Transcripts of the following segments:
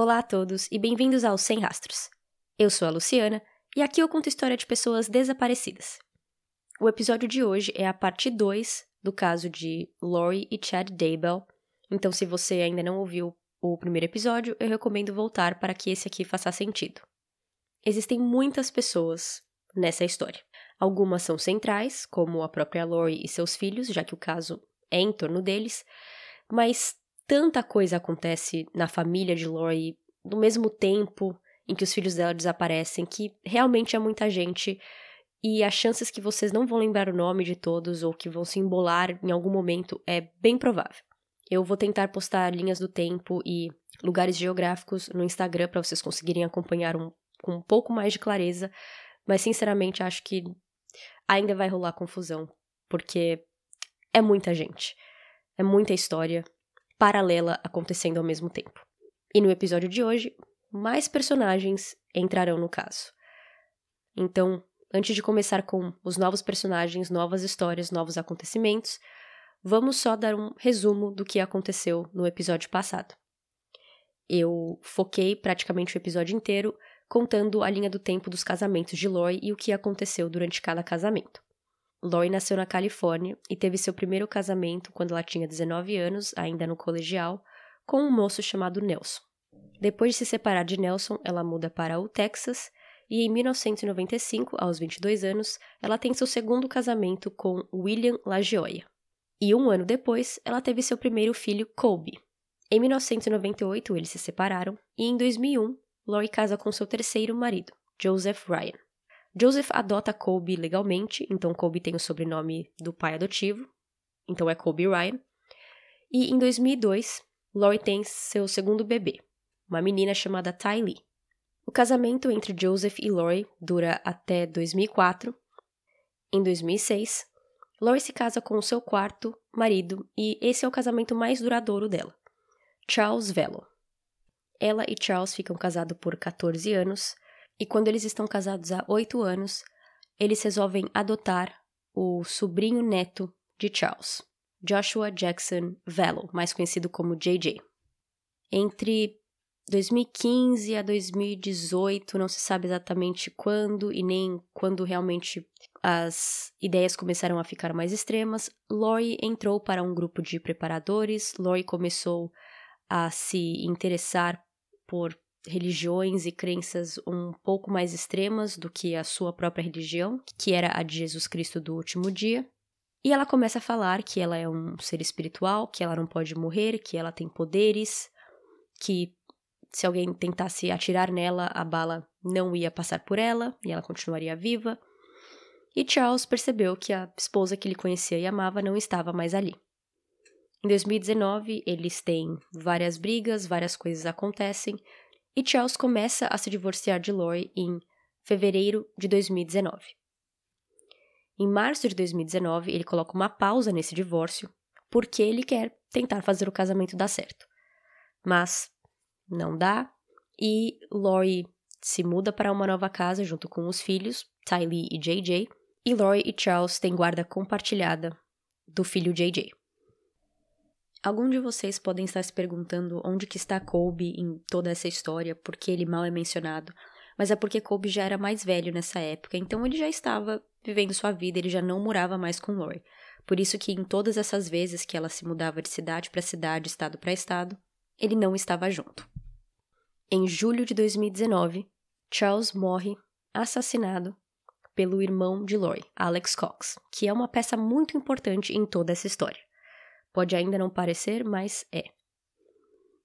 Olá a todos e bem-vindos ao Sem Rastros. Eu sou a Luciana e aqui eu conto história de pessoas desaparecidas. O episódio de hoje é a parte 2 do caso de Lori e Chad Daybell, então se você ainda não ouviu o primeiro episódio, eu recomendo voltar para que esse aqui faça sentido. Existem muitas pessoas nessa história. Algumas são centrais, como a própria Lori e seus filhos, já que o caso é em torno deles, mas tanta coisa acontece na família de Lori no mesmo tempo em que os filhos dela desaparecem que realmente é muita gente e as chances que vocês não vão lembrar o nome de todos ou que vão se embolar em algum momento é bem provável. Eu vou tentar postar linhas do tempo e lugares geográficos no Instagram para vocês conseguirem acompanhar um, com um pouco mais de clareza, mas sinceramente acho que ainda vai rolar confusão, porque é muita gente, é muita história, paralela acontecendo ao mesmo tempo. E no episódio de hoje, mais personagens entrarão no caso. Então, antes de começar com os novos personagens, novas histórias, novos acontecimentos, vamos só dar um resumo do que aconteceu no episódio passado. Eu foquei praticamente o episódio inteiro contando a linha do tempo dos casamentos de Lori e o que aconteceu durante cada casamento. Lori nasceu na Califórnia e teve seu primeiro casamento quando ela tinha 19 anos, ainda no colegial, com um moço chamado Nelson. Depois de se separar de Nelson, ela muda para o Texas e em 1995, aos 22 anos, ela tem seu segundo casamento com William LaGioia. E um ano depois, ela teve seu primeiro filho, Colby. Em 1998, eles se separaram e em 2001, Lori casa com seu terceiro marido, Joseph Ryan. Joseph adota Colby legalmente, então Colby tem o sobrenome do pai adotivo, então é Colby Ryan. E em 2002, Lori tem seu segundo bebê, uma menina chamada Ty Lee. O casamento entre Joseph e Lori dura até 2004. Em 2006, Lori se casa com o seu quarto marido e esse é o casamento mais duradouro dela, Charles Velo. Ela e Charles ficam casados por 14 anos e quando eles estão casados há oito anos, eles resolvem adotar o sobrinho neto de Charles, Joshua Jackson Velo, mais conhecido como JJ. Entre 2015 a 2018, não se sabe exatamente quando e nem quando realmente as ideias começaram a ficar mais extremas, Lori entrou para um grupo de preparadores, Lori começou a se interessar por religiões e crenças um pouco mais extremas do que a sua própria religião, que era a de Jesus Cristo do último dia. E ela começa a falar que ela é um ser espiritual, que ela não pode morrer, que ela tem poderes, que se alguém tentasse atirar nela, a bala não ia passar por ela e ela continuaria viva. E Charles percebeu que a esposa que ele conhecia e amava não estava mais ali. Em 2019, eles têm várias brigas, várias coisas acontecem, e Charles começa a se divorciar de Lori em fevereiro de 2019. Em março de 2019, ele coloca uma pausa nesse divórcio porque ele quer tentar fazer o casamento dar certo. Mas não dá e Lori se muda para uma nova casa junto com os filhos, Tylee e JJ, e Lori e Charles têm guarda compartilhada do filho JJ. Algum de vocês podem estar se perguntando onde que está Colby em toda essa história, porque ele mal é mencionado, mas é porque Colby já era mais velho nessa época, então ele já estava vivendo sua vida, ele já não morava mais com Lori. Por isso que em todas essas vezes que ela se mudava de cidade para cidade, estado para estado, ele não estava junto. Em julho de 2019, Charles morre assassinado pelo irmão de Lori, Alex Cox, que é uma peça muito importante em toda essa história. Pode ainda não parecer, mas é.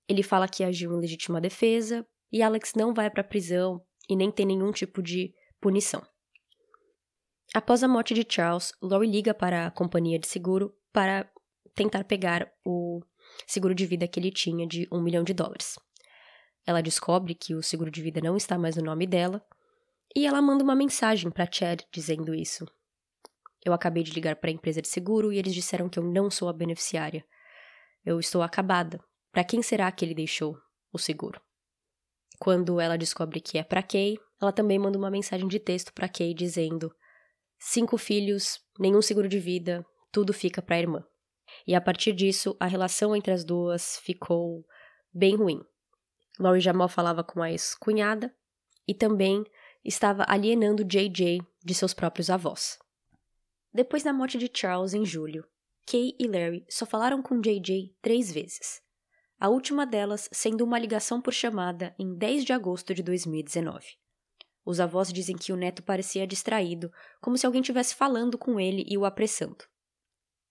Ele fala que agiu em legítima defesa e Alex não vai para a prisão e nem tem nenhum tipo de punição. Após a morte de Charles, Lori liga para a companhia de seguro para tentar pegar o seguro de vida que ele tinha de um milhão de dólares. Ela descobre que o seguro de vida não está mais no nome dela e ela manda uma mensagem para Chad dizendo isso. Eu acabei de ligar para a empresa de seguro e eles disseram que eu não sou a beneficiária. Eu estou acabada. Para quem será que ele deixou o seguro? Quando ela descobre que é para Kay, ela também manda uma mensagem de texto para Kay dizendo: cinco filhos, nenhum seguro de vida, tudo fica para a irmã. E a partir disso, a relação entre as duas ficou bem ruim. Laurie já mal falava com a ex-cunhada e também estava alienando JJ de seus próprios avós. Depois da morte de Charles em julho, Kay e Larry só falaram com JJ três vezes, a última delas sendo uma ligação por chamada em 10 de agosto de 2019. Os avós dizem que o neto parecia distraído, como se alguém estivesse falando com ele e o apressando.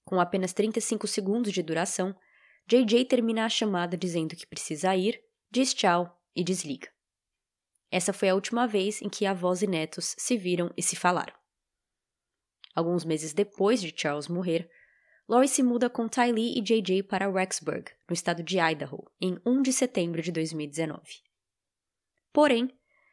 Com apenas 35 segundos de duração, JJ termina a chamada dizendo que precisa ir, diz tchau e desliga. Essa foi a última vez em que avós e netos se viram e se falaram. Alguns meses depois de Charles morrer, Lori se muda com Ty Lee e JJ para Rexburg, no estado de Idaho, em 1 de setembro de 2019. Porém,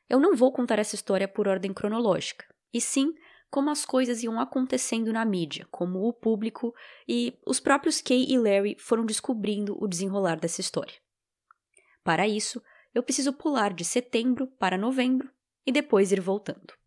eu não vou contar essa história por ordem cronológica, e sim como as coisas iam acontecendo na mídia, como o público e os próprios Kay e Larry foram descobrindo o desenrolar dessa história. Para isso, eu preciso pular de setembro para novembro e depois ir voltando.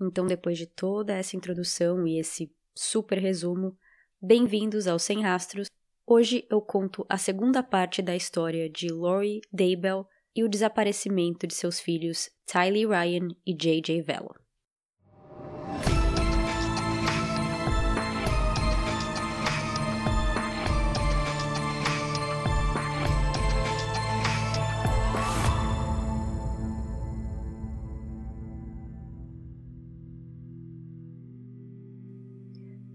Então, depois de toda essa introdução e esse super resumo, bem-vindos ao Sem Rastros. Hoje eu conto a segunda parte da história de Lori Daybell e o desaparecimento de seus filhos Tylee Ryan e J.J. Velo.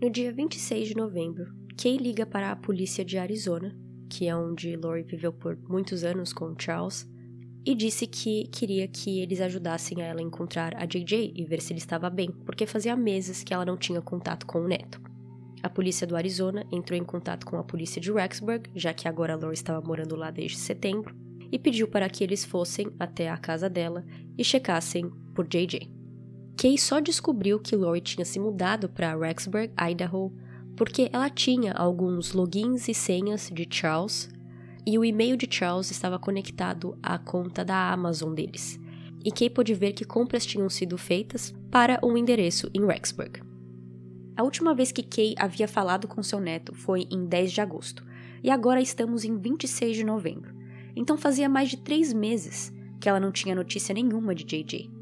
No dia 26 de novembro, Kay liga para a polícia de Arizona, que é onde Lori viveu por muitos anos com Charles, e disse que queria que eles ajudassem a ela a encontrar a JJ e ver se ele estava bem, porque fazia meses que ela não tinha contato com o neto. A polícia do Arizona entrou em contato com a polícia de Rexburg, já que agora Lori estava morando lá desde setembro, e pediu para que eles fossem até a casa dela e checassem por JJ. Kay só descobriu que Lori tinha se mudado para Rexburg, Idaho, porque ela tinha alguns logins e senhas de Charles e o e-mail de Charles estava conectado à conta da Amazon deles. E Kay pôde ver que compras tinham sido feitas para um endereço em Rexburg. A última vez que Kay havia falado com seu neto foi em 10 de agosto, e agora estamos em 26 de novembro. Então fazia mais de três meses que ela não tinha notícia nenhuma de JJ.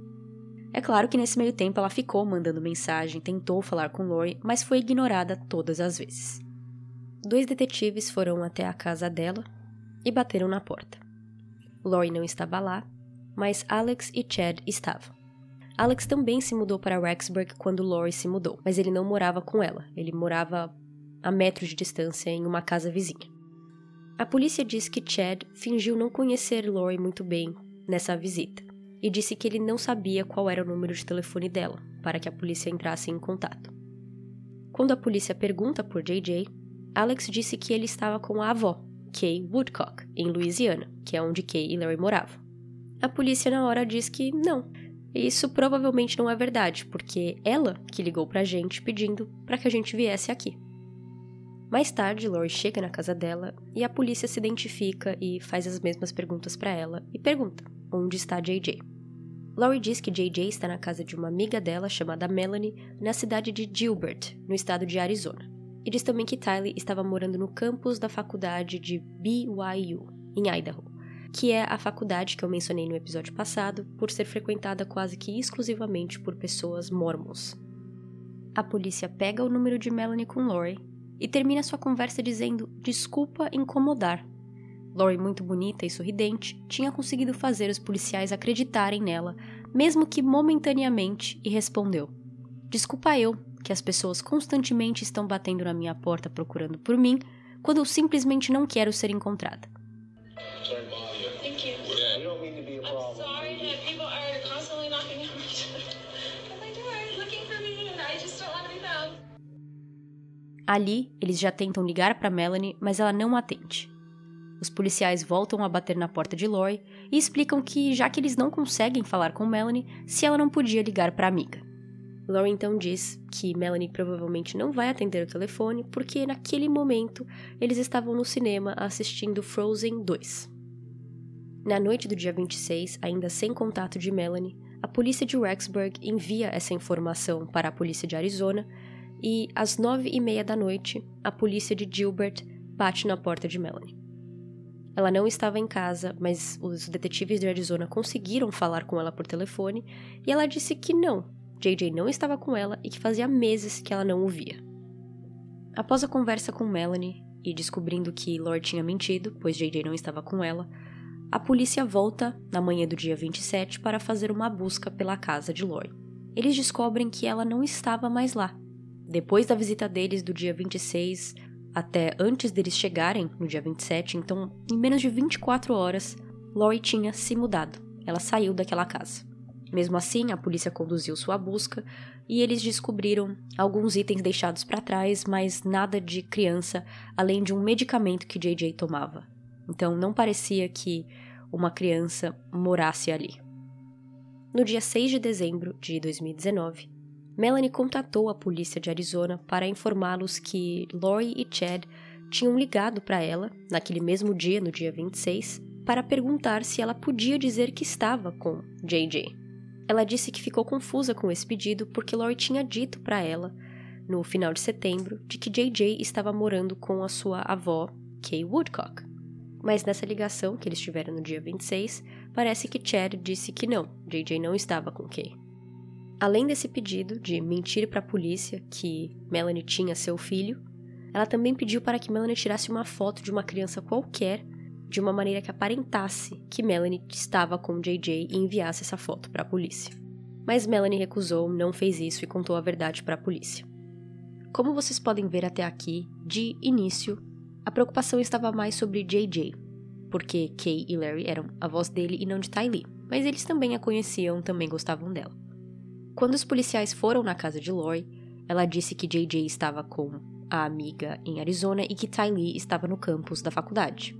É claro que nesse meio tempo ela ficou mandando mensagem, tentou falar com Lori, mas foi ignorada todas as vezes. Dois detetives foram até a casa dela e bateram na porta. Lori não estava lá, mas Alex e Chad estavam. Alex também se mudou para Rexburg quando Lori se mudou, mas ele não morava com ela, ele morava a metros de distância em uma casa vizinha. A polícia diz que Chad fingiu não conhecer Lori muito bem nessa visita e disse que ele não sabia qual era o número de telefone dela, para que a polícia entrasse em contato. Quando a polícia pergunta por JJ, Alex disse que ele estava com a avó, Kay Woodcock, em Louisiana, que é onde Kay e Larry moravam. A polícia na hora diz que não. Isso provavelmente não é verdade, porque ela que ligou pra gente pedindo para que a gente viesse aqui. Mais tarde, Lori chega na casa dela e a polícia se identifica e faz as mesmas perguntas para ela e pergunta: onde está JJ? Laurie diz que JJ está na casa de uma amiga dela chamada Melanie, na cidade de Gilbert, no estado de Arizona. E diz também que Tylee estava morando no campus da faculdade de BYU, em Idaho, que é a faculdade que eu mencionei no episódio passado, por ser frequentada quase que exclusivamente por pessoas mormons. A polícia pega o número de Melanie com Laurie e termina sua conversa dizendo desculpa incomodar Lori, muito bonita e sorridente, tinha conseguido fazer os policiais acreditarem nela, mesmo que momentaneamente, e respondeu: Desculpa eu, que as pessoas constantemente estão batendo na minha porta procurando por mim, quando eu simplesmente não quero ser encontrada. Ali, eles já tentam ligar para Melanie, mas ela não atende. Os policiais voltam a bater na porta de Lori e explicam que, já que eles não conseguem falar com Melanie, se ela não podia ligar para a amiga. Lori então diz que Melanie provavelmente não vai atender o telefone porque naquele momento eles estavam no cinema assistindo Frozen 2. Na noite do dia 26, ainda sem contato de Melanie, a polícia de Rexburg envia essa informação para a polícia de Arizona e, às nove e meia da noite, a polícia de Gilbert bate na porta de Melanie. Ela não estava em casa, mas os detetives de Arizona conseguiram falar com ela por telefone e ela disse que não, JJ não estava com ela e que fazia meses que ela não o via. Após a conversa com Melanie e descobrindo que Lord tinha mentido, pois JJ não estava com ela, a polícia volta na manhã do dia 27 para fazer uma busca pela casa de Lori. Eles descobrem que ela não estava mais lá. Depois da visita deles do dia 26, até antes deles chegarem, no dia 27, então em menos de 24 horas, Lori tinha se mudado. Ela saiu daquela casa. Mesmo assim, a polícia conduziu sua busca e eles descobriram alguns itens deixados para trás, mas nada de criança, além de um medicamento que JJ tomava. Então não parecia que uma criança morasse ali. No dia 6 de dezembro de 2019, Melanie contatou a polícia de Arizona para informá-los que Lori e Chad tinham ligado para ela, naquele mesmo dia, no dia 26, para perguntar se ela podia dizer que estava com JJ. Ela disse que ficou confusa com esse pedido porque Lori tinha dito para ela, no final de setembro, de que JJ estava morando com a sua avó, Kay Woodcock. Mas nessa ligação que eles tiveram no dia 26, parece que Chad disse que não, JJ não estava com Kay. Além desse pedido de mentir para a polícia que Melanie tinha seu filho, ela também pediu para que Melanie tirasse uma foto de uma criança qualquer de uma maneira que aparentasse que Melanie estava com JJ e enviasse essa foto para a polícia. Mas Melanie recusou, não fez isso e contou a verdade para a polícia. Como vocês podem ver até aqui, de início, a preocupação estava mais sobre JJ, porque Kay e Larry eram a voz dele e não de Ty Lee, mas eles também a conheciam, também gostavam dela. Quando os policiais foram na casa de Lori, ela disse que JJ estava com a amiga em Arizona e que Ty Lee estava no campus da faculdade.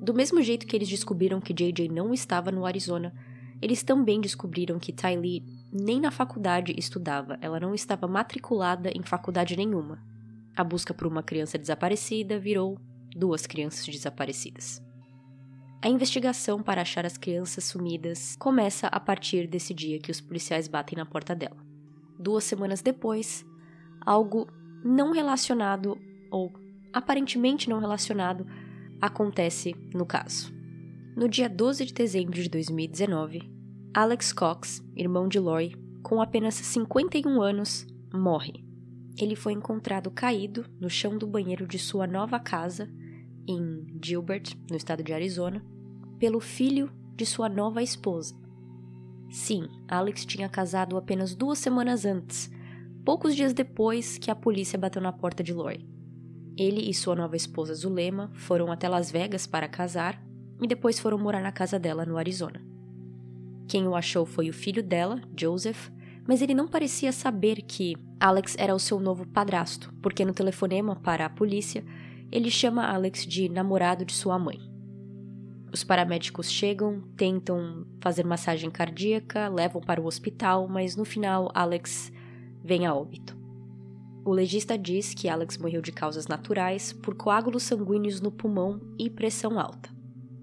Do mesmo jeito que eles descobriram que JJ não estava no Arizona, eles também descobriram que Ty Lee nem na faculdade estudava, ela não estava matriculada em faculdade nenhuma. A busca por uma criança desaparecida virou duas crianças desaparecidas. A investigação para achar as crianças sumidas começa a partir desse dia que os policiais batem na porta dela. Duas semanas depois, algo não relacionado, ou aparentemente não relacionado, acontece no caso. No dia 12 de dezembro de 2019, Alex Cox, irmão de Lori, com apenas 51 anos, morre. Ele foi encontrado caído no chão do banheiro de sua nova casa em Gilbert, no estado de Arizona, pelo filho de sua nova esposa. Sim, Alex tinha casado apenas duas semanas antes, poucos dias depois que a polícia bateu na porta de Lori. Ele e sua nova esposa Zulema foram até Las Vegas para casar e depois foram morar na casa dela no Arizona. Quem o achou foi o filho dela, Joseph, mas ele não parecia saber que Alex era o seu novo padrasto, porque no telefonema para a polícia ele chama Alex de namorado de sua mãe. Os paramédicos chegam, tentam fazer massagem cardíaca, levam para o hospital, mas no final Alex vem a óbito. O legista diz que Alex morreu de causas naturais por coágulos sanguíneos no pulmão e pressão alta.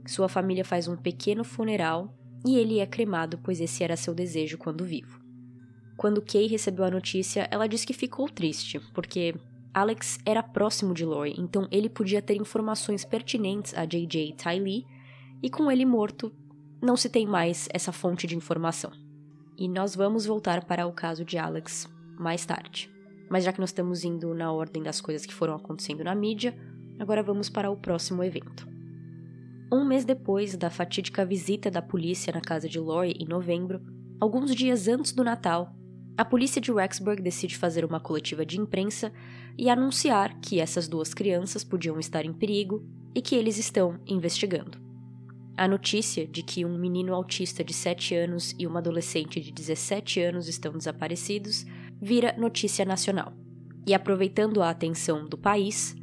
Sua família faz um pequeno funeral e ele é cremado, pois esse era seu desejo quando vivo. Quando Kay recebeu a notícia, ela disse que ficou triste, porque Alex era próximo de Lori, então ele podia ter informações pertinentes a JJ Ty Lee, e com ele morto, não se tem mais essa fonte de informação. E nós vamos voltar para o caso de Alex mais tarde. Mas já que nós estamos indo na ordem das coisas que foram acontecendo na mídia, agora vamos para o próximo evento. Um mês depois da fatídica visita da polícia na casa de Lori em novembro, alguns dias antes do Natal, a polícia de Rexburg decide fazer uma coletiva de imprensa e anunciar que essas duas crianças podiam estar em perigo e que eles estão investigando. A notícia de que um menino autista de 7 anos e uma adolescente de 17 anos estão desaparecidos vira notícia nacional. E aproveitando a atenção do país,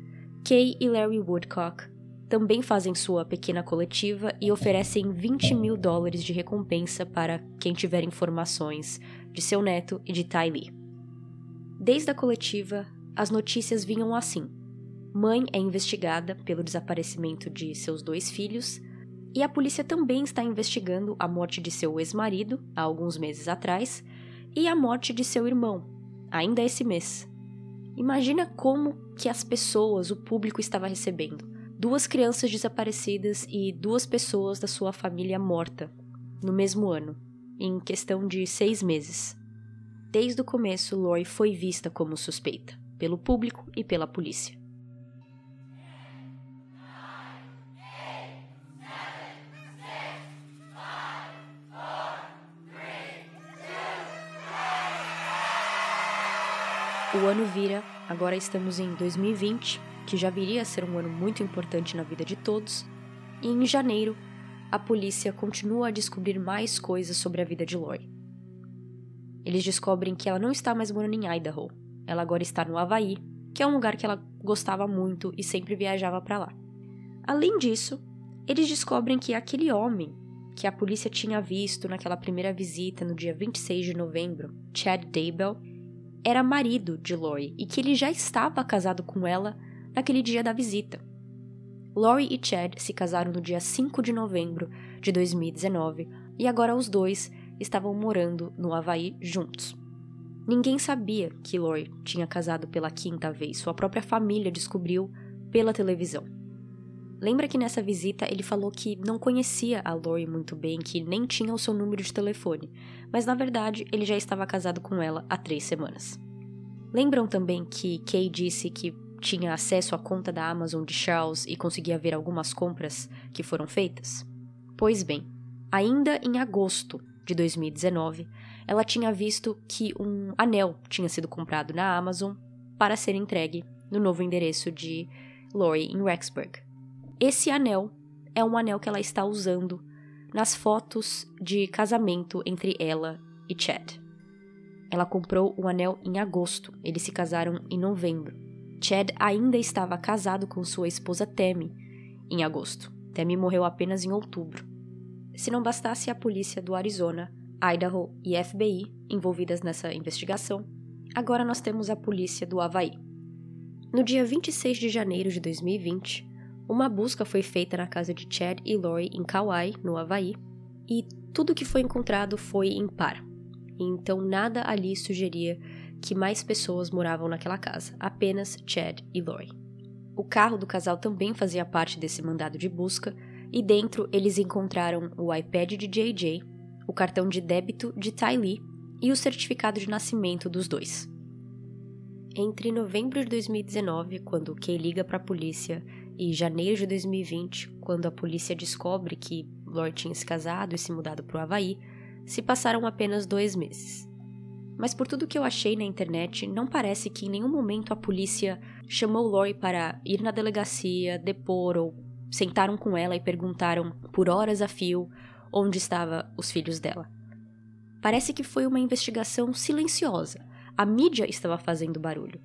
Kay e Larry Woodcock também fazem sua pequena coletiva e oferecem 20 mil dólares de recompensa para quem tiver informações de seu neto e de Lee. Desde a coletiva, as notícias vinham assim: mãe é investigada pelo desaparecimento de seus dois filhos, e a polícia também está investigando a morte de seu ex-marido, há alguns meses atrás, e a morte de seu irmão, ainda esse mês. Imagina como que as pessoas, o público estava recebendo duas crianças desaparecidas e duas pessoas da sua família morta, no mesmo ano, em questão de seis meses. Desde o começo, Lori foi vista como suspeita, pelo público e pela polícia. O ano vira, agora estamos em 2020, que já viria a ser um ano muito importante na vida de todos, e em janeiro, a polícia continua a descobrir mais coisas sobre a vida de Lori. Eles descobrem que ela não está mais morando em Idaho, ela agora está no Havaí, que é um lugar que ela gostava muito e sempre viajava para lá. Além disso, eles descobrem que aquele homem que a polícia tinha visto naquela primeira visita no dia 26 de novembro, Chad Daybell, era marido de Lori e que ele já estava casado com ela naquele dia da visita. Lori e Chad se casaram no dia 5 de novembro de 2019 e agora os dois estavam morando no Havaí juntos. Ninguém sabia que Lori tinha casado pela quinta vez, sua própria família descobriu pela televisão. Lembra que nessa visita ele falou que não conhecia a Lori muito bem, que nem tinha o seu número de telefone, mas na verdade ele já estava casado com ela há três semanas. Lembram também que Kay disse que tinha acesso à conta da Amazon de Charles e conseguia ver algumas compras que foram feitas? Pois bem, ainda em agosto de 2019, ela tinha visto que um anel tinha sido comprado na Amazon para ser entregue no novo endereço de Lori em Rexburg. Esse anel é um anel que ela está usando nas fotos de casamento entre ela e Chad. Ela comprou o anel em agosto, eles se casaram em novembro. Chad ainda estava casado com sua esposa Tammy em agosto. Tammy morreu apenas em outubro. Se não bastasse a polícia do Arizona, Idaho e FBI envolvidas nessa investigação, agora nós temos a polícia do Havaí. No dia 26 de janeiro de 2020, uma busca foi feita na casa de Chad e Lori em Kauai, no Havaí, e tudo que foi encontrado foi impar. Então nada ali sugeria que mais pessoas moravam naquela casa, apenas Chad e Lori. O carro do casal também fazia parte desse mandado de busca, e dentro eles encontraram o iPad de JJ, o cartão de débito de Ty Lee e o certificado de nascimento dos dois. Entre novembro de 2019, quando Kay liga para a polícia e janeiro de 2020, quando a polícia descobre que Lord tinha se casado e se mudado para o Havaí, se passaram apenas dois meses. Mas por tudo que eu achei na internet, não parece que em nenhum momento a polícia chamou Lori para ir na delegacia, depor ou sentaram com ela e perguntaram por horas a fio onde estavam os filhos dela. Parece que foi uma investigação silenciosa. A mídia estava fazendo barulho.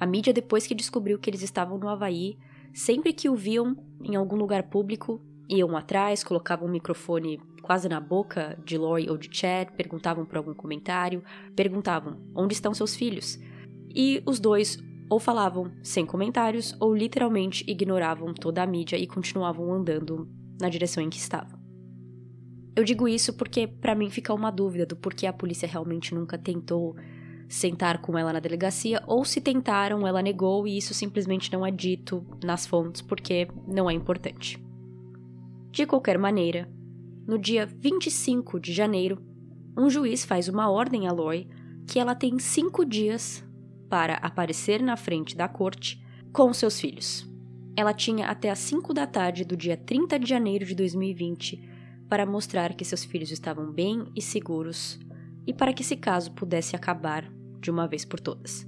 A mídia, depois que descobriu que eles estavam no Havaí, Sempre que o viam em algum lugar público, iam atrás, colocavam o microfone quase na boca de Lori ou de Chad, perguntavam por algum comentário, perguntavam onde estão seus filhos. E os dois ou falavam sem comentários ou literalmente ignoravam toda a mídia e continuavam andando na direção em que estavam. Eu digo isso porque para mim fica uma dúvida do porquê a polícia realmente nunca tentou sentar com ela na delegacia, ou se tentaram, ela negou e isso simplesmente não é dito nas fontes porque não é importante. De qualquer maneira, no dia 25 de janeiro, um juiz faz uma ordem a Lori que ela tem cinco dias para aparecer na frente da corte com seus filhos. Ela tinha até as 5 da tarde do dia 30 de janeiro de 2020 para mostrar que seus filhos estavam bem e seguros e para que esse caso pudesse acabar de uma vez por todas.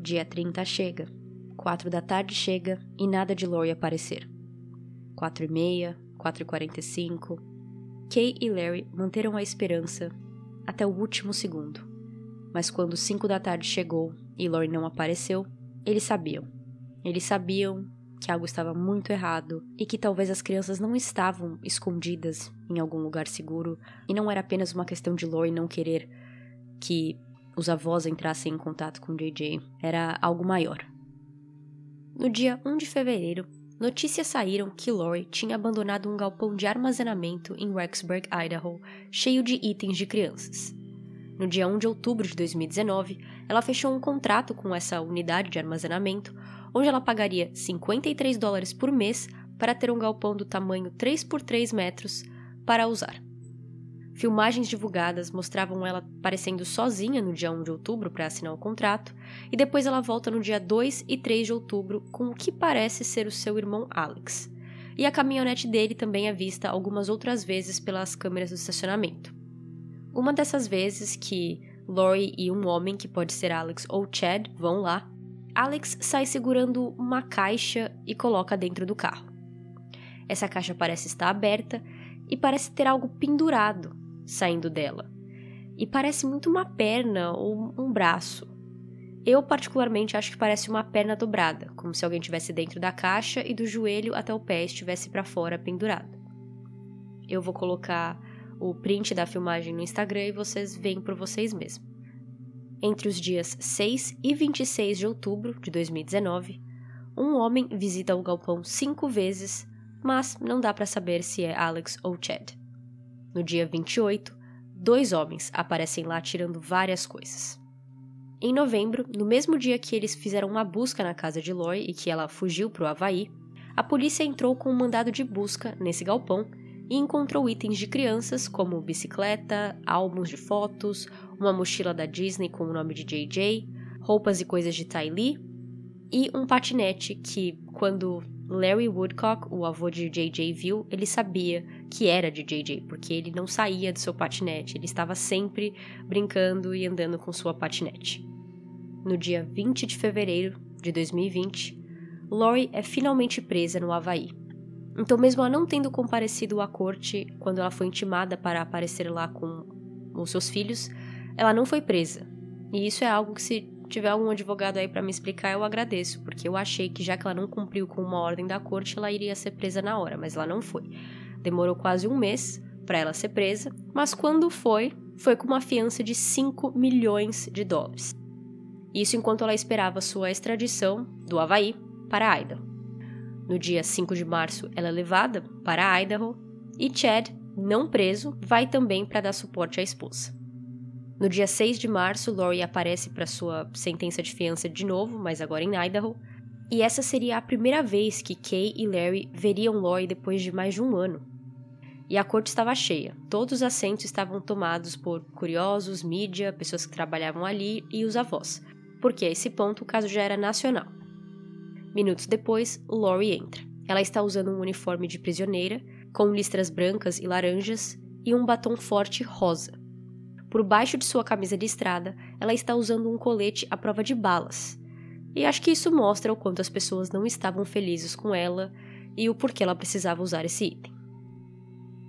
Dia 30 chega, 4 da tarde chega e nada de Lori aparecer. 4 e meia, 4 e 45. Kay e Larry manteram a esperança até o último segundo. Mas quando 5 da tarde chegou e Lori não apareceu, eles sabiam. Eles sabiam que algo estava muito errado e que talvez as crianças não estavam escondidas em algum lugar seguro e não era apenas uma questão de Lori não querer que os avós entrassem em contato com JJ era algo maior. No dia 1 de fevereiro, notícias saíram que Lori tinha abandonado um galpão de armazenamento em Rexburg, Idaho, cheio de itens de crianças. No dia 1 de outubro de 2019, ela fechou um contrato com essa unidade de armazenamento, onde ela pagaria 53 dólares por mês para ter um galpão do tamanho 3 por 3 metros para usar. Filmagens divulgadas mostravam ela aparecendo sozinha no dia 1 de outubro para assinar o contrato, e depois ela volta no dia 2 e 3 de outubro com o que parece ser o seu irmão Alex. E a caminhonete dele também é vista algumas outras vezes pelas câmeras do estacionamento. Uma dessas vezes que Lori e um homem, que pode ser Alex ou Chad, vão lá, Alex sai segurando uma caixa e coloca dentro do carro. Essa caixa parece estar aberta e parece ter algo pendurado saindo dela. E parece muito uma perna ou um braço. Eu, particularmente, acho que parece uma perna dobrada, como se alguém estivesse dentro da caixa e do joelho até o pé estivesse para fora pendurado. Eu vou colocar o print da filmagem no Instagram e vocês veem por vocês mesmos. Entre os dias 6 e 26 de outubro de 2019, um homem visita o galpão cinco vezes, mas não dá para saber se é Alex ou Chad. No dia 28, dois homens aparecem lá tirando várias coisas. Em novembro, no mesmo dia que eles fizeram uma busca na casa de Lori e que ela fugiu para o Havaí, a polícia entrou com um mandado de busca nesse galpão e encontrou itens de crianças como bicicleta, álbuns de fotos, uma mochila da Disney com o nome de JJ, roupas e coisas de Ty Lee e um patinete que, quando Larry Woodcock, o avô de JJ, viu, ele sabia que era de JJ, porque ele não saía do seu patinete, ele estava sempre brincando e andando com sua patinete. No dia 20 de fevereiro de 2020, Lori é finalmente presa no Havaí. Então, mesmo ela não tendo comparecido à corte quando ela foi intimada para aparecer lá com os seus filhos, ela não foi presa. E isso é algo que, se tiver algum advogado aí para me explicar, eu agradeço, porque eu achei que já que ela não cumpriu com uma ordem da corte, ela iria ser presa na hora, mas ela não foi. Demorou quase um mês para ela ser presa, mas quando foi, foi com uma fiança de 5 milhões de dólares. Isso enquanto ela esperava sua extradição do Havaí para Idaho. No dia 5 de março, ela é levada para Idaho e Chad, não preso, vai também para dar suporte à esposa. No dia 6 de março, Lori aparece para sua sentença de fiança de novo, mas agora em Idaho, e essa seria a primeira vez que Kay e Larry veriam Lori depois de mais de um ano. E a corte estava cheia. Todos os assentos estavam tomados por curiosos, mídia, pessoas que trabalhavam ali e os avós, porque a esse ponto o caso já era nacional. Minutos depois, Lori entra. Ela está usando um uniforme de prisioneira, com listras brancas e laranjas e um batom forte rosa. Por baixo de sua camisa listrada, ela está usando um colete à prova de balas. E acho que isso mostra o quanto as pessoas não estavam felizes com ela e o porquê ela precisava usar esse item.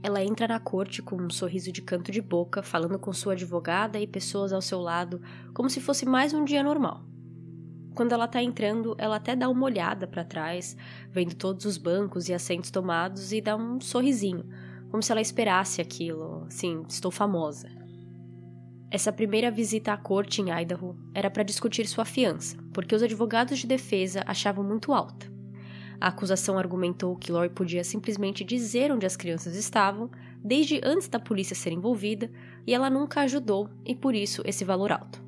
Ela entra na corte com um sorriso de canto de boca, falando com sua advogada e pessoas ao seu lado, como se fosse mais um dia normal. Quando ela tá entrando, ela até dá uma olhada para trás, vendo todos os bancos e assentos tomados e dá um sorrisinho, como se ela esperasse aquilo, assim, estou famosa. Essa primeira visita à corte em Idaho era para discutir sua fiança, porque os advogados de defesa achavam muito alta. A acusação argumentou que Lori podia simplesmente dizer onde as crianças estavam, desde antes da polícia ser envolvida, e ela nunca ajudou, e por isso esse valor alto.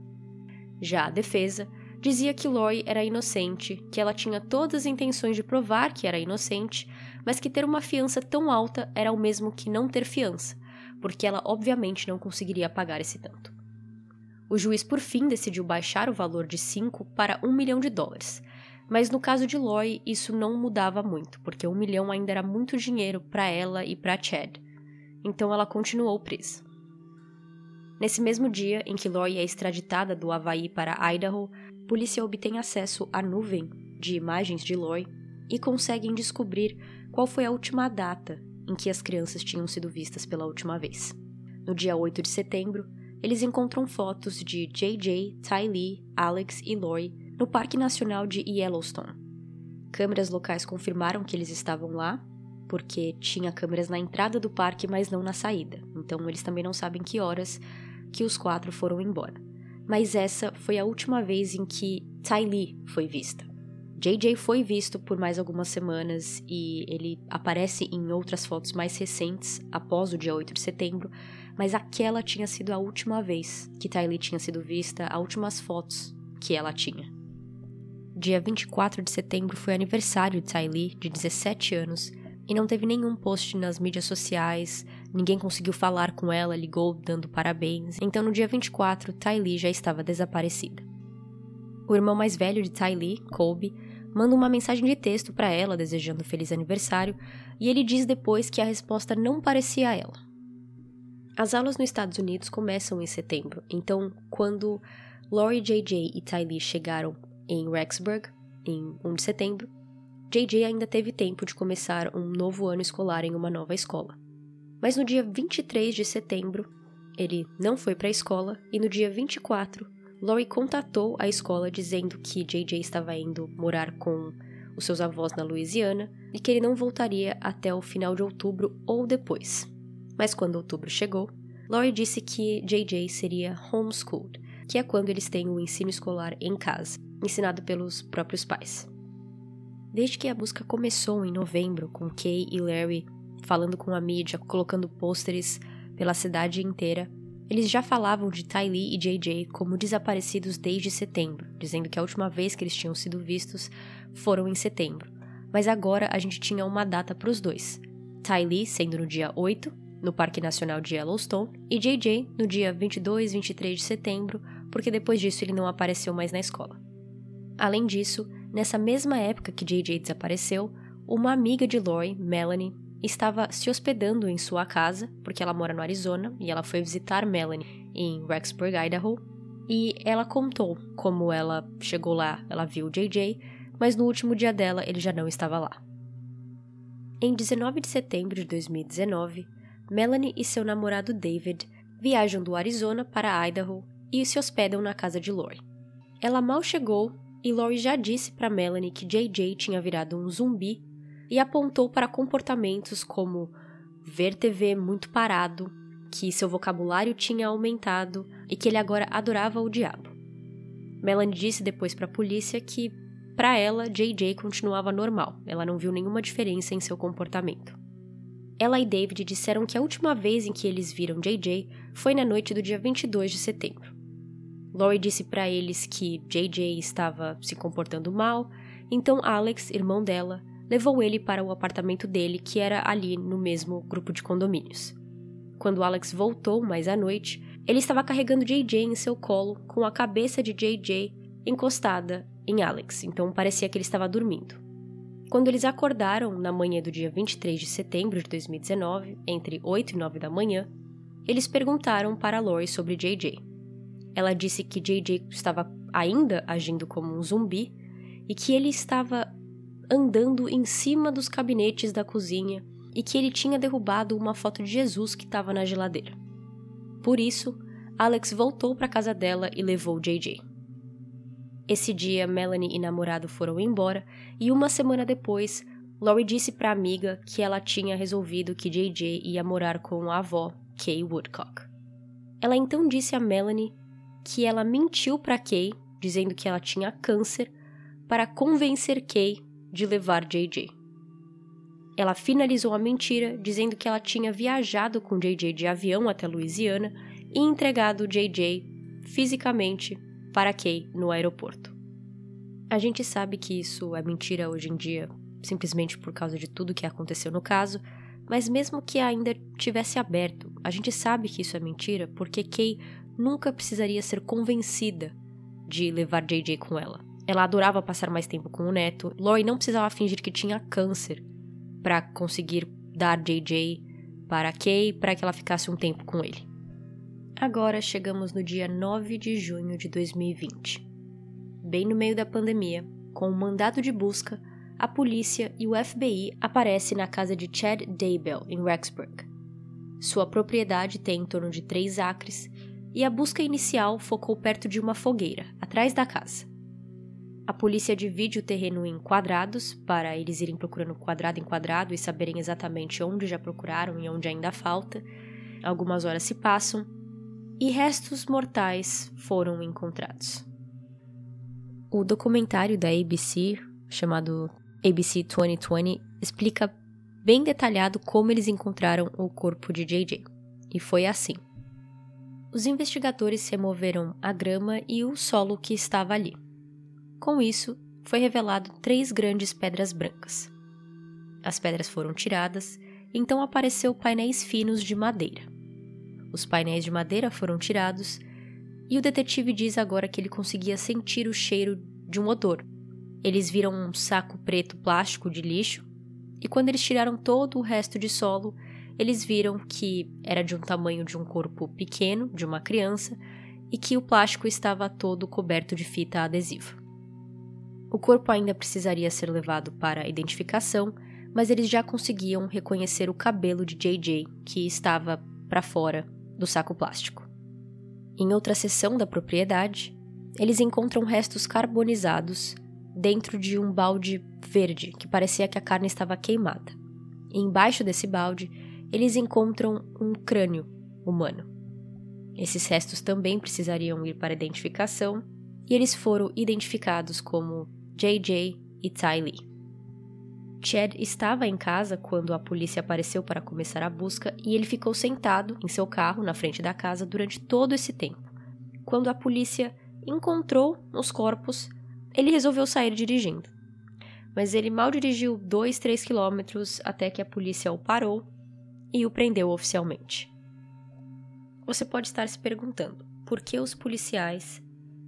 Já a defesa dizia que Lori era inocente, que ela tinha todas as intenções de provar que era inocente, mas que ter uma fiança tão alta era o mesmo que não ter fiança, porque ela obviamente não conseguiria pagar esse tanto. O juiz por fim decidiu baixar o valor de 5 para 1 milhão de dólares, mas no caso de Lori isso não mudava muito, porque 1 milhão ainda era muito dinheiro para ela e para Chad. Então ela continuou presa. Nesse mesmo dia em que Lori é extraditada do Havaí para Idaho, polícia obtém acesso à nuvem de imagens de Lori e conseguem descobrir qual foi a última data em que as crianças tinham sido vistas pela última vez. No dia 8 de setembro, eles encontram fotos de JJ, Ty Lee, Alex e Lori no Parque Nacional de Yellowstone. Câmeras locais confirmaram que eles estavam lá, porque tinha câmeras na entrada do parque, mas não na saída. Então eles também não sabem que horas que os quatro foram embora mas essa foi a última vez em que Ty Lee foi vista. JJ foi visto por mais algumas semanas e ele aparece em outras fotos mais recentes, após o dia 8 de setembro, mas aquela tinha sido a última vez que Ty Lee tinha sido vista, as últimas fotos que ela tinha. Dia 24 de setembro foi aniversário de Ty Lee, de 17 anos, e não teve nenhum post nas mídias sociais, ninguém conseguiu falar com ela, ligou dando parabéns. Então no dia 24, Ty Lee já estava desaparecida. O irmão mais velho de Ty Lee, Colby, manda uma mensagem de texto para ela desejando feliz aniversário, e ele diz depois que a resposta não parecia a ela. As aulas nos Estados Unidos começam em setembro, então quando Lori JJ e Ty Lee chegaram em Rexburg, em 1 de setembro, JJ ainda teve tempo de começar um novo ano escolar em uma nova escola. Mas no dia 23 de setembro, ele não foi para a escola e no dia 24, Lori contatou a escola dizendo que JJ estava indo morar com os seus avós na Louisiana e que ele não voltaria até o final de outubro ou depois. Mas quando outubro chegou, Lori disse que JJ seria homeschooled, que é quando eles têm o ensino escolar em casa, ensinado pelos próprios pais. Desde que a busca começou em novembro, com Kay e Larry falando com a mídia, colocando pôsteres pela cidade inteira, eles já falavam de Ty Lee e JJ como desaparecidos desde setembro, dizendo que a última vez que eles tinham sido vistos foram em setembro. Mas agora a gente tinha uma data para os dois. Ty Lee sendo no dia 8, no Parque Nacional de Yellowstone, e JJ no dia 22 e 23 de setembro, porque depois disso ele não apareceu mais na escola. Além disso, Nessa mesma época que JJ desapareceu, uma amiga de Lori, Melanie, estava se hospedando em sua casa, porque ela mora no Arizona, e ela foi visitar Melanie em Rexburg, Idaho, e ela contou como ela chegou lá, ela viu JJ, mas no último dia dela ele já não estava lá. Em 19 de setembro de 2019, Melanie e seu namorado David viajam do Arizona para Idaho e se hospedam na casa de Lori. Ela mal chegou e Lori já disse para Melanie que JJ tinha virado um zumbi e apontou para comportamentos como ver TV muito parado, que seu vocabulário tinha aumentado e que ele agora adorava o diabo. Melanie disse depois para a polícia que, para ela, JJ continuava normal, ela não viu nenhuma diferença em seu comportamento. Ela e David disseram que a última vez em que eles viram JJ foi na noite do dia 22 de setembro. Lori disse para eles que JJ estava se comportando mal, então Alex, irmão dela, levou ele para o apartamento dele, que era ali no mesmo grupo de condomínios. Quando Alex voltou mais à noite, ele estava carregando JJ em seu colo, com a cabeça de JJ encostada em Alex, então parecia que ele estava dormindo. Quando eles acordaram na manhã do dia 23 de setembro de 2019, entre 8 e 9 da manhã, eles perguntaram para Lori sobre JJ. Ela disse que JJ estava ainda agindo como um zumbi e que ele estava andando em cima dos gabinetes da cozinha e que ele tinha derrubado uma foto de Jesus que estava na geladeira. Por isso, Alex voltou para casa dela e levou JJ. Esse dia, Melanie e namorado foram embora e uma semana depois, Lori disse para a amiga que ela tinha resolvido que JJ ia morar com a avó, Kay Woodcock. Ela então disse a Melanie que ela mentiu para Kay, dizendo que ela tinha câncer, para convencer Kay de levar JJ. Ela finalizou a mentira dizendo que ela tinha viajado com JJ de avião até Louisiana e entregado JJ fisicamente para Kay no aeroporto. A gente sabe que isso é mentira hoje em dia, simplesmente por causa de tudo que aconteceu no caso, mas mesmo que ainda tivesse aberto, a gente sabe que isso é mentira porque Kay nunca precisaria ser convencida de levar JJ com ela. Ela adorava passar mais tempo com o neto. Lori não precisava fingir que tinha câncer para conseguir dar JJ para Kay para que ela ficasse um tempo com ele. Agora chegamos no dia 9 de junho de 2020. Bem no meio da pandemia, com um mandado de busca, a polícia e o FBI aparecem na casa de Chad Daybell, em Rexburg. Sua propriedade tem em torno de 3 acres e a busca inicial focou perto de uma fogueira, atrás da casa. A polícia divide o terreno em quadrados, para eles irem procurando quadrado em quadrado e saberem exatamente onde já procuraram e onde ainda falta. Algumas horas se passam e restos mortais foram encontrados. O documentário da ABC, chamado ABC 2020, explica bem detalhado como eles encontraram o corpo de JJ. E foi assim os investigadores removeram a grama e o solo que estava ali. Com isso, foi revelado três grandes pedras brancas. As pedras foram tiradas, então apareceu painéis finos de madeira. Os painéis de madeira foram tirados e o detetive diz agora que ele conseguia sentir o cheiro de um odor. Eles viram um saco preto plástico de lixo e quando eles tiraram todo o resto de solo, eles viram que era de um tamanho de um corpo pequeno, de uma criança, e que o plástico estava todo coberto de fita adesiva. O corpo ainda precisaria ser levado para identificação, mas eles já conseguiam reconhecer o cabelo de JJ, que estava para fora do saco plástico. Em outra seção da propriedade, eles encontram restos carbonizados dentro de um balde verde que parecia que a carne estava queimada. E embaixo desse balde, eles encontram um crânio humano. Esses restos também precisariam ir para identificação e eles foram identificados como JJ e Ty Lee. Chad estava em casa quando a polícia apareceu para começar a busca e ele ficou sentado em seu carro na frente da casa durante todo esse tempo. Quando a polícia encontrou os corpos, ele resolveu sair dirigindo. Mas ele mal dirigiu 2, 3 quilômetros até que a polícia o parou e o prendeu oficialmente. Você pode estar se perguntando por que os policiais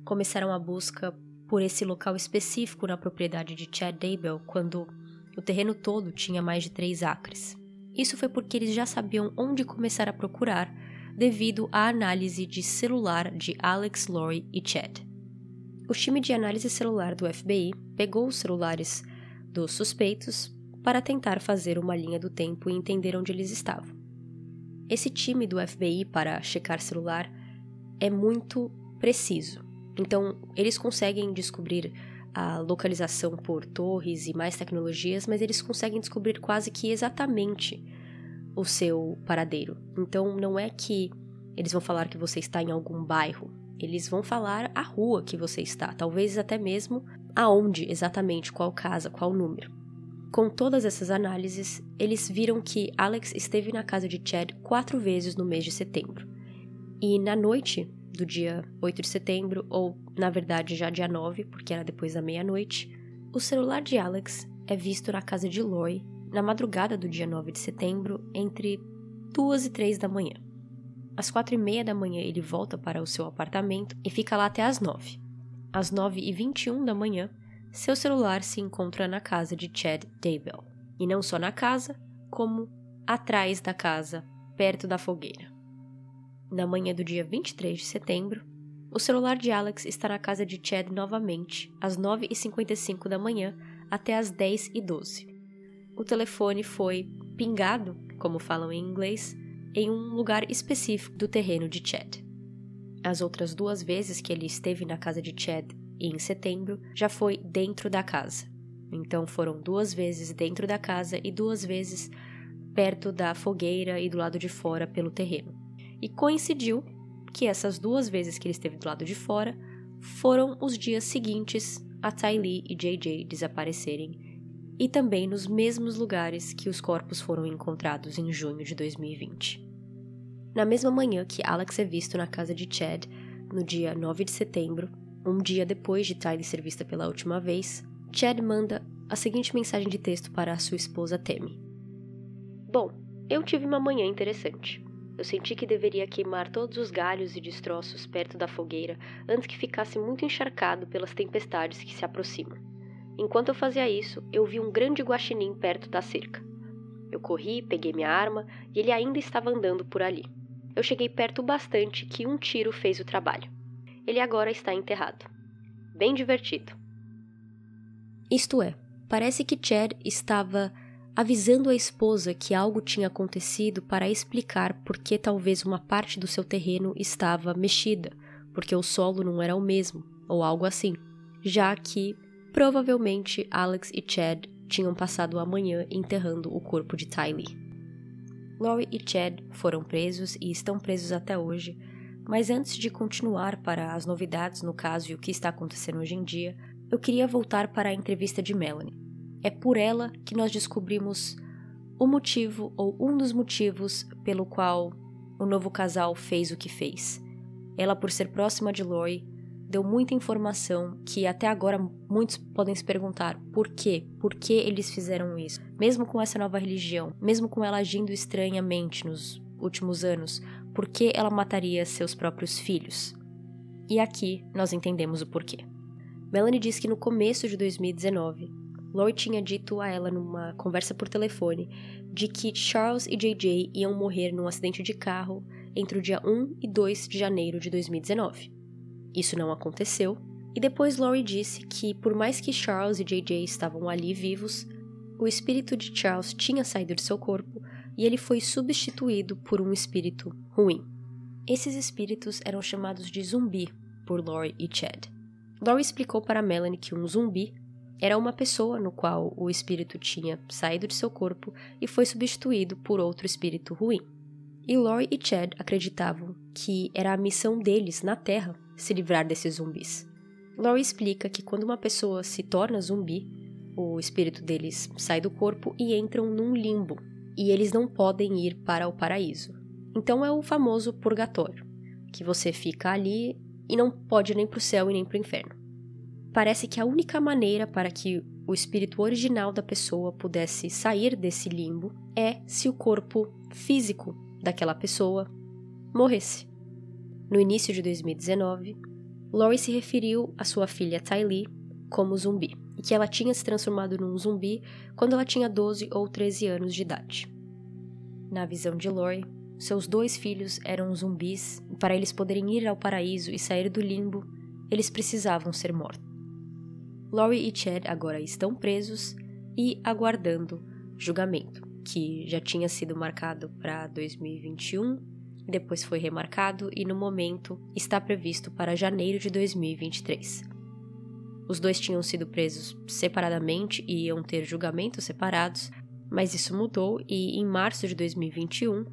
começaram a busca por esse local específico na propriedade de Chad Daybell quando o terreno todo tinha mais de três acres. Isso foi porque eles já sabiam onde começar a procurar devido à análise de celular de Alex, Lori e Chad. O time de análise celular do FBI pegou os celulares dos suspeitos para tentar fazer uma linha do tempo e entender onde eles estavam. Esse time do FBI para checar celular é muito preciso. Então, eles conseguem descobrir a localização por torres e mais tecnologias, mas eles conseguem descobrir quase que exatamente o seu paradeiro. Então não é que eles vão falar que você está em algum bairro, eles vão falar a rua que você está, talvez até mesmo aonde exatamente, qual casa, qual número. Com todas essas análises, eles viram que Alex esteve na casa de Chad quatro vezes no mês de setembro. E na noite do dia 8 de setembro, ou na verdade já dia 9, porque era depois da meia-noite, o celular de Alex é visto na casa de Lori na madrugada do dia 9 de setembro, entre 2 e 3 da manhã. Às quatro e meia da manhã ele volta para o seu apartamento e fica lá até às nove. Às nove e vinte e um da manhã, seu celular se encontra na casa de Chad Daybell. E não só na casa, como atrás da casa, perto da fogueira. Na manhã do dia 23 de setembro, o celular de Alex está na casa de Chad novamente, às 9h55 da manhã até às 10h12. O telefone foi pingado, como falam em inglês, em um lugar específico do terreno de Chad. As outras duas vezes que ele esteve na casa de Chad, em setembro, já foi dentro da casa. Então foram duas vezes dentro da casa e duas vezes perto da fogueira e do lado de fora pelo terreno. E coincidiu que essas duas vezes que ele esteve do lado de fora foram os dias seguintes a Ty Lee e JJ desaparecerem e também nos mesmos lugares que os corpos foram encontrados em junho de 2020. Na mesma manhã que Alex é visto na casa de Chad, no dia 9 de setembro, um dia depois de Tylee ser vista pela última vez, Chad manda a seguinte mensagem de texto para sua esposa Tammy. Bom, eu tive uma manhã interessante. Eu senti que deveria queimar todos os galhos e destroços perto da fogueira antes que ficasse muito encharcado pelas tempestades que se aproximam. Enquanto eu fazia isso, eu vi um grande guaxinim perto da cerca. Eu corri, peguei minha arma e ele ainda estava andando por ali. Eu cheguei perto bastante que um tiro fez o trabalho. Ele agora está enterrado. Bem divertido. Isto é, parece que Chad estava avisando a esposa que algo tinha acontecido para explicar por que talvez uma parte do seu terreno estava mexida, porque o solo não era o mesmo, ou algo assim, já que provavelmente Alex e Chad tinham passado a manhã enterrando o corpo de Tylee. Lori e Chad foram presos e estão presos até hoje, mas antes de continuar para as novidades no caso e o que está acontecendo hoje em dia, eu queria voltar para a entrevista de Melanie. É por ela que nós descobrimos o motivo ou um dos motivos pelo qual o novo casal fez o que fez. Ela, por ser próxima de Lori, deu muita informação que até agora muitos podem se perguntar por quê? Por que eles fizeram isso? Mesmo com essa nova religião, mesmo com ela agindo estranhamente nos últimos anos, por que ela mataria seus próprios filhos? E aqui nós entendemos o porquê. Melanie diz que no começo de 2019, Lori tinha dito a ela numa conversa por telefone de que Charles e JJ iam morrer num acidente de carro entre o dia 1 e 2 de janeiro de 2019. Isso não aconteceu, e depois Lori disse que, por mais que Charles e JJ estavam ali vivos, o espírito de Charles tinha saído de seu corpo e ele foi substituído por um espírito ruim. Esses espíritos eram chamados de zumbi por Lori e Chad. Lori explicou para Melanie que um zumbi era uma pessoa no qual o espírito tinha saído de seu corpo e foi substituído por outro espírito ruim. E Lori e Chad acreditavam que era a missão deles na Terra se livrar desses zumbis. Lori explica que quando uma pessoa se torna zumbi, o espírito deles sai do corpo e entram num limbo, e eles não podem ir para o paraíso. Então é o famoso purgatório, que você fica ali e não pode nem para o céu e nem para o inferno. Parece que a única maneira para que o espírito original da pessoa pudesse sair desse limbo é se o corpo físico daquela pessoa morresse. No início de 2019, Lori se referiu à sua filha Tylee como zumbi, que ela tinha se transformado num zumbi quando ela tinha 12 ou 13 anos de idade. Na visão de Lori, seus dois filhos eram zumbis e para eles poderem ir ao paraíso e sair do limbo, eles precisavam ser mortos. Lori e Chad agora estão presos e aguardando julgamento que já tinha sido marcado para 2021, depois foi remarcado e no momento está previsto para janeiro de 2023. Os dois tinham sido presos separadamente e iam ter julgamentos separados, mas isso mudou e em março de 2021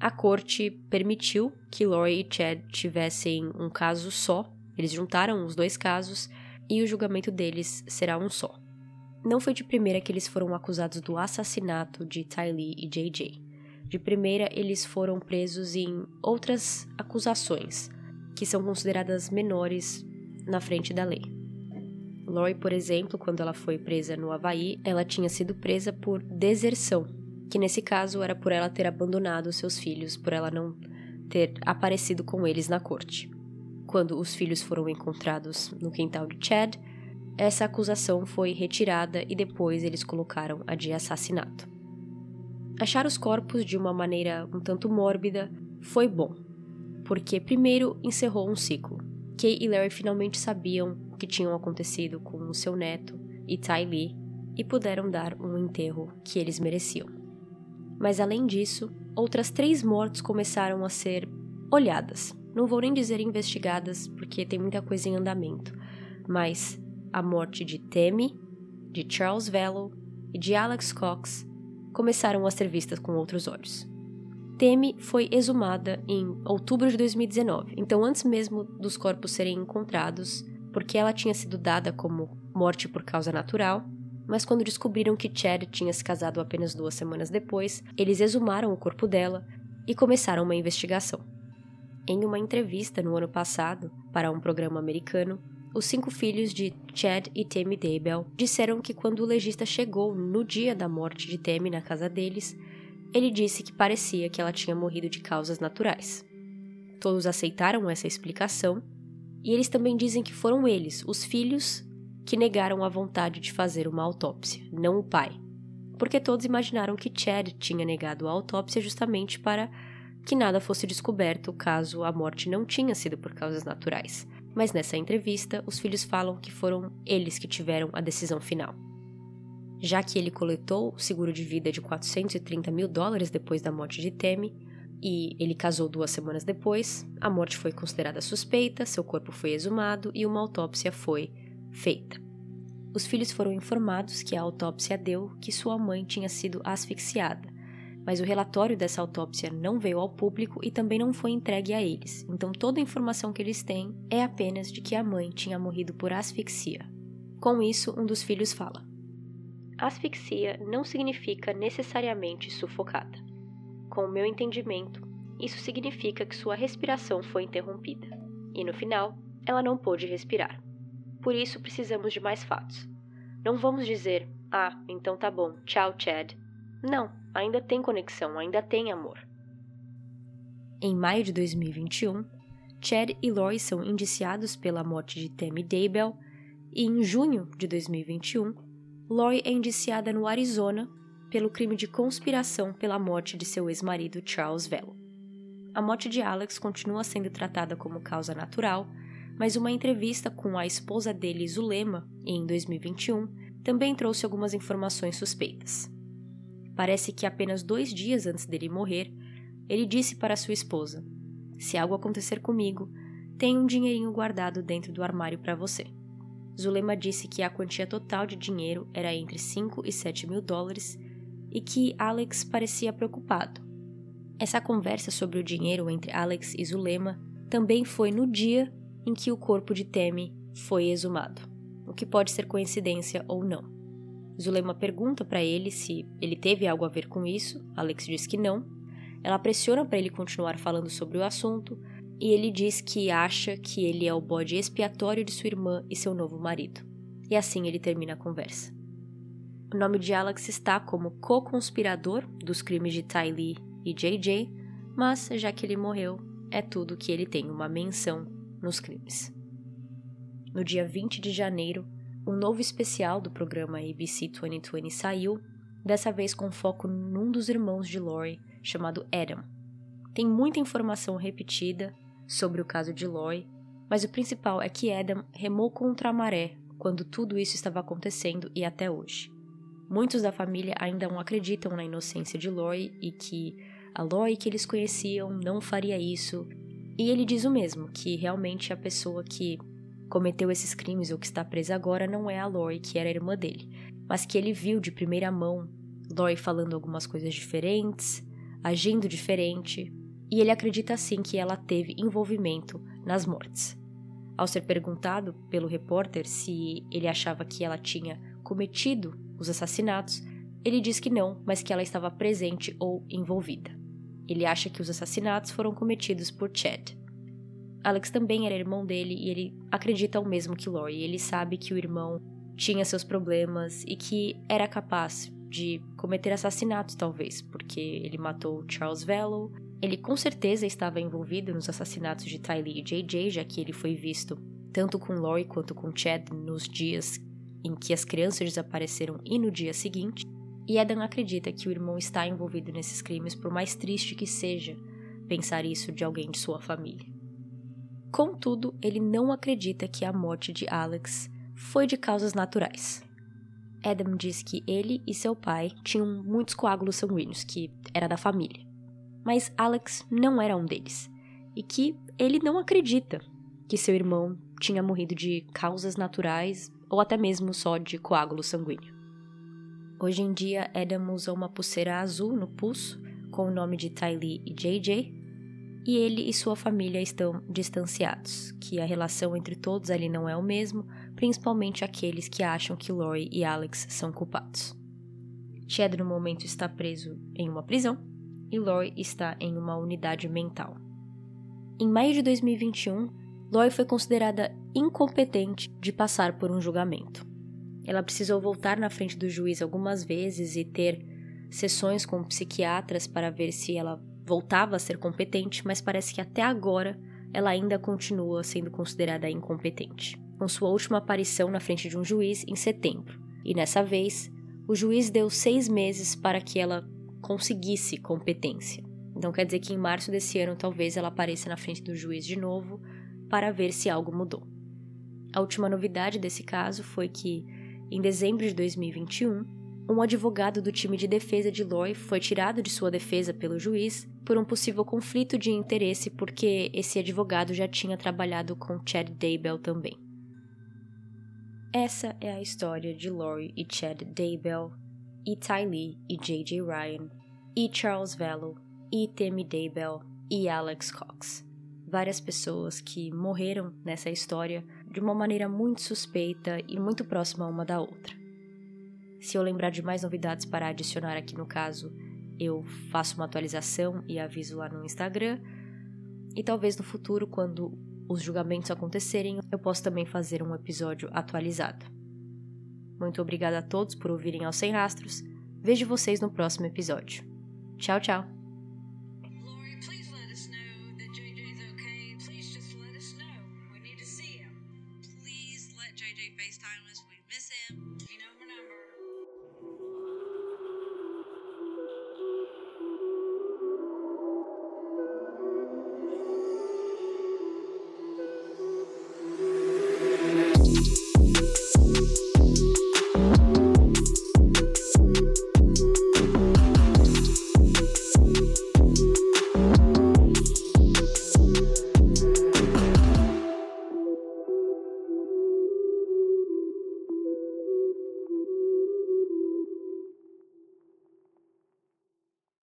a corte permitiu que Lori e Chad tivessem um caso só. Eles juntaram os dois casos e o julgamento deles será um só. Não foi de primeira que eles foram acusados do assassinato de Ty Lee e JJ. De primeira, eles foram presos em outras acusações, que são consideradas menores na frente da lei. Lori, por exemplo, quando ela foi presa no Havaí, ela tinha sido presa por deserção, que nesse caso era por ela ter abandonado seus filhos, por ela não ter aparecido com eles na corte. Quando os filhos foram encontrados no quintal de Chad, essa acusação foi retirada e depois eles colocaram a de assassinato. Achar os corpos de uma maneira um tanto mórbida foi bom, porque primeiro encerrou um ciclo. Kay e Larry finalmente sabiam que tinham acontecido com o seu neto e Ty Lee e puderam dar um enterro que eles mereciam. Mas além disso, outras três mortes começaram a ser olhadas. Não vou nem dizer investigadas, porque tem muita coisa em andamento, mas a morte de Temi, de Charles Vello e de Alex Cox começaram a ser vistas com outros olhos. Temi foi exumada em outubro de 2019, então antes mesmo dos corpos serem encontrados, porque ela tinha sido dada como morte por causa natural, mas quando descobriram que Chad tinha se casado apenas duas semanas depois, eles exumaram o corpo dela e começaram uma investigação. Em uma entrevista no ano passado para um programa americano, os cinco filhos de Chad e Tammy Daybell disseram que quando o legista chegou no dia da morte de Tammy na casa deles, ele disse que parecia que ela tinha morrido de causas naturais. Todos aceitaram essa explicação e eles também dizem que foram eles, os filhos, que negaram a vontade de fazer uma autópsia, não o pai. Porque todos imaginaram que Chad tinha negado a autópsia justamente para que nada fosse descoberto caso a morte não tinha sido por causas naturais mas nessa entrevista os filhos falam que foram eles que tiveram a decisão final. Já que ele coletou o seguro de vida de 430 mil dólares depois da morte de Temi, e ele casou duas semanas depois, a morte foi considerada suspeita, seu corpo foi exumado e uma autópsia foi feita. Os filhos foram informados que a autópsia deu que sua mãe tinha sido asfixiada, mas o relatório dessa autópsia não veio ao público e também não foi entregue a eles, então toda a informação que eles têm é apenas de que a mãe tinha morrido por asfixia. Com isso, um dos filhos fala: Asfixia não significa necessariamente sufocada. Com o meu entendimento, isso significa que sua respiração foi interrompida. E no final, ela não pôde respirar. Por isso precisamos de mais fatos. Não vamos dizer, ah, então tá bom, tchau, Chad. Não, ainda tem conexão, ainda tem amor. Em maio de 2021, Chad e Lori são indiciados pela morte de Tammy Daybell e em junho de 2021, Lori é indiciada no Arizona pelo crime de conspiração pela morte de seu ex-marido Charles Velo. A morte de Alex continua sendo tratada como causa natural, mas uma entrevista com a esposa dele, Zulema, em 2021, também trouxe algumas informações suspeitas. Parece que apenas dois dias antes dele morrer, ele disse para sua esposa: Se algo acontecer comigo, tem um dinheirinho guardado dentro do armário para você. Zulema disse que a quantia total de dinheiro era entre 5 e 7 mil dólares e que Alex parecia preocupado. Essa conversa sobre o dinheiro entre Alex e Zulema também foi no dia em que o corpo de Temi foi exumado, o que pode ser coincidência ou não. Zulema pergunta para ele se ele teve algo a ver com isso, Alex diz que não. Ela pressiona para ele continuar falando sobre o assunto e ele diz que acha que ele é o bode expiatório de sua irmã e seu novo marido. E assim ele termina a conversa. O nome de Alex está como co-conspirador dos crimes de Ty Lee e JJ, mas já que ele morreu, é tudo que ele tem uma menção nos crimes. No dia 20 de janeiro, um novo especial do programa ABC 2020 saiu, dessa vez com foco num dos irmãos de Lori, chamado Adam. Tem muita informação repetida sobre o caso de Lori, mas o principal é que Adam remou contra a maré quando tudo isso estava acontecendo e até hoje. Muitos da família ainda não acreditam na inocência de Lori e que a Lori que eles conheciam não faria isso. E ele diz o mesmo, que realmente a pessoa que cometeu esses crimes ou que está presa agora não é a Lori, que era irmã dele, mas que ele viu de primeira mão Lori falando algumas coisas diferentes, agindo diferente, e ele acredita sim que ela teve envolvimento nas mortes. Ao ser perguntado pelo repórter se ele achava que ela tinha cometido os assassinatos, ele diz que não, mas que ela estava presente ou envolvida. Ele acha que os assassinatos foram cometidos por Chad. Alex também era irmão dele e ele acredita o mesmo que Lori. Ele sabe que o irmão tinha seus problemas e que era capaz de cometer assassinatos, talvez, porque ele matou Charles Velo. Ele com certeza estava envolvido nos assassinatos de Tylee e JJ, já que ele foi visto tanto com Lori quanto com Chad nos dias em que as crianças desapareceram e no dia seguinte, e Adam acredita que o irmão está envolvido nesses crimes, por mais triste que seja pensar isso de alguém de sua família. Contudo, ele não acredita que a morte de Alex foi de causas naturais. Adam diz que ele e seu pai tinham muitos coágulos sanguíneos, que era da família. Mas Alex não era um deles, e que ele não acredita que seu irmão tinha morrido de causas naturais ou até mesmo só de coágulo sanguíneo. Hoje em dia, Adam usa uma pulseira azul no pulso com o nome de Tylee e JJ, e ele e sua família estão distanciados, que a relação entre todos ali não é o mesmo, principalmente aqueles que acham que Lori e Alex são culpados. Chad no momento está preso em uma prisão e Lori está em uma unidade mental. Em maio de 2021, Lori foi considerada incompetente de passar por um julgamento. Ela precisou voltar na frente do juiz algumas vezes e ter sessões com psiquiatras para ver se ela voltava a ser competente, mas parece que até agora ela ainda continua sendo considerada incompetente. Com sua última aparição na frente de um juiz em setembro, e nessa vez, o juiz deu seis meses para que ela conseguisse competência. Então quer dizer que em março desse ano talvez ela apareça na frente do juiz de novo para ver se algo mudou. A última novidade desse caso foi que, em dezembro de 2021, um advogado do time de defesa de Lori foi tirado de sua defesa pelo juiz por um possível conflito de interesse porque esse advogado já tinha trabalhado com Chad Daybell também. Essa é a história de Lori e Chad Daybell, e Ty Lee e J.J. Ryan, e Charles Velo, e Tammy Daybell e Alex Cox várias pessoas que morreram nessa história de uma maneira muito suspeita e muito próxima uma da outra. Se eu lembrar de mais novidades para adicionar aqui no caso, eu faço uma atualização e aviso lá no Instagram. E talvez no futuro, quando os julgamentos acontecerem, eu posso também fazer um episódio atualizado. Muito obrigada a todos por ouvirem aos Sem Rastros. Vejo vocês no próximo episódio. Tchau, tchau!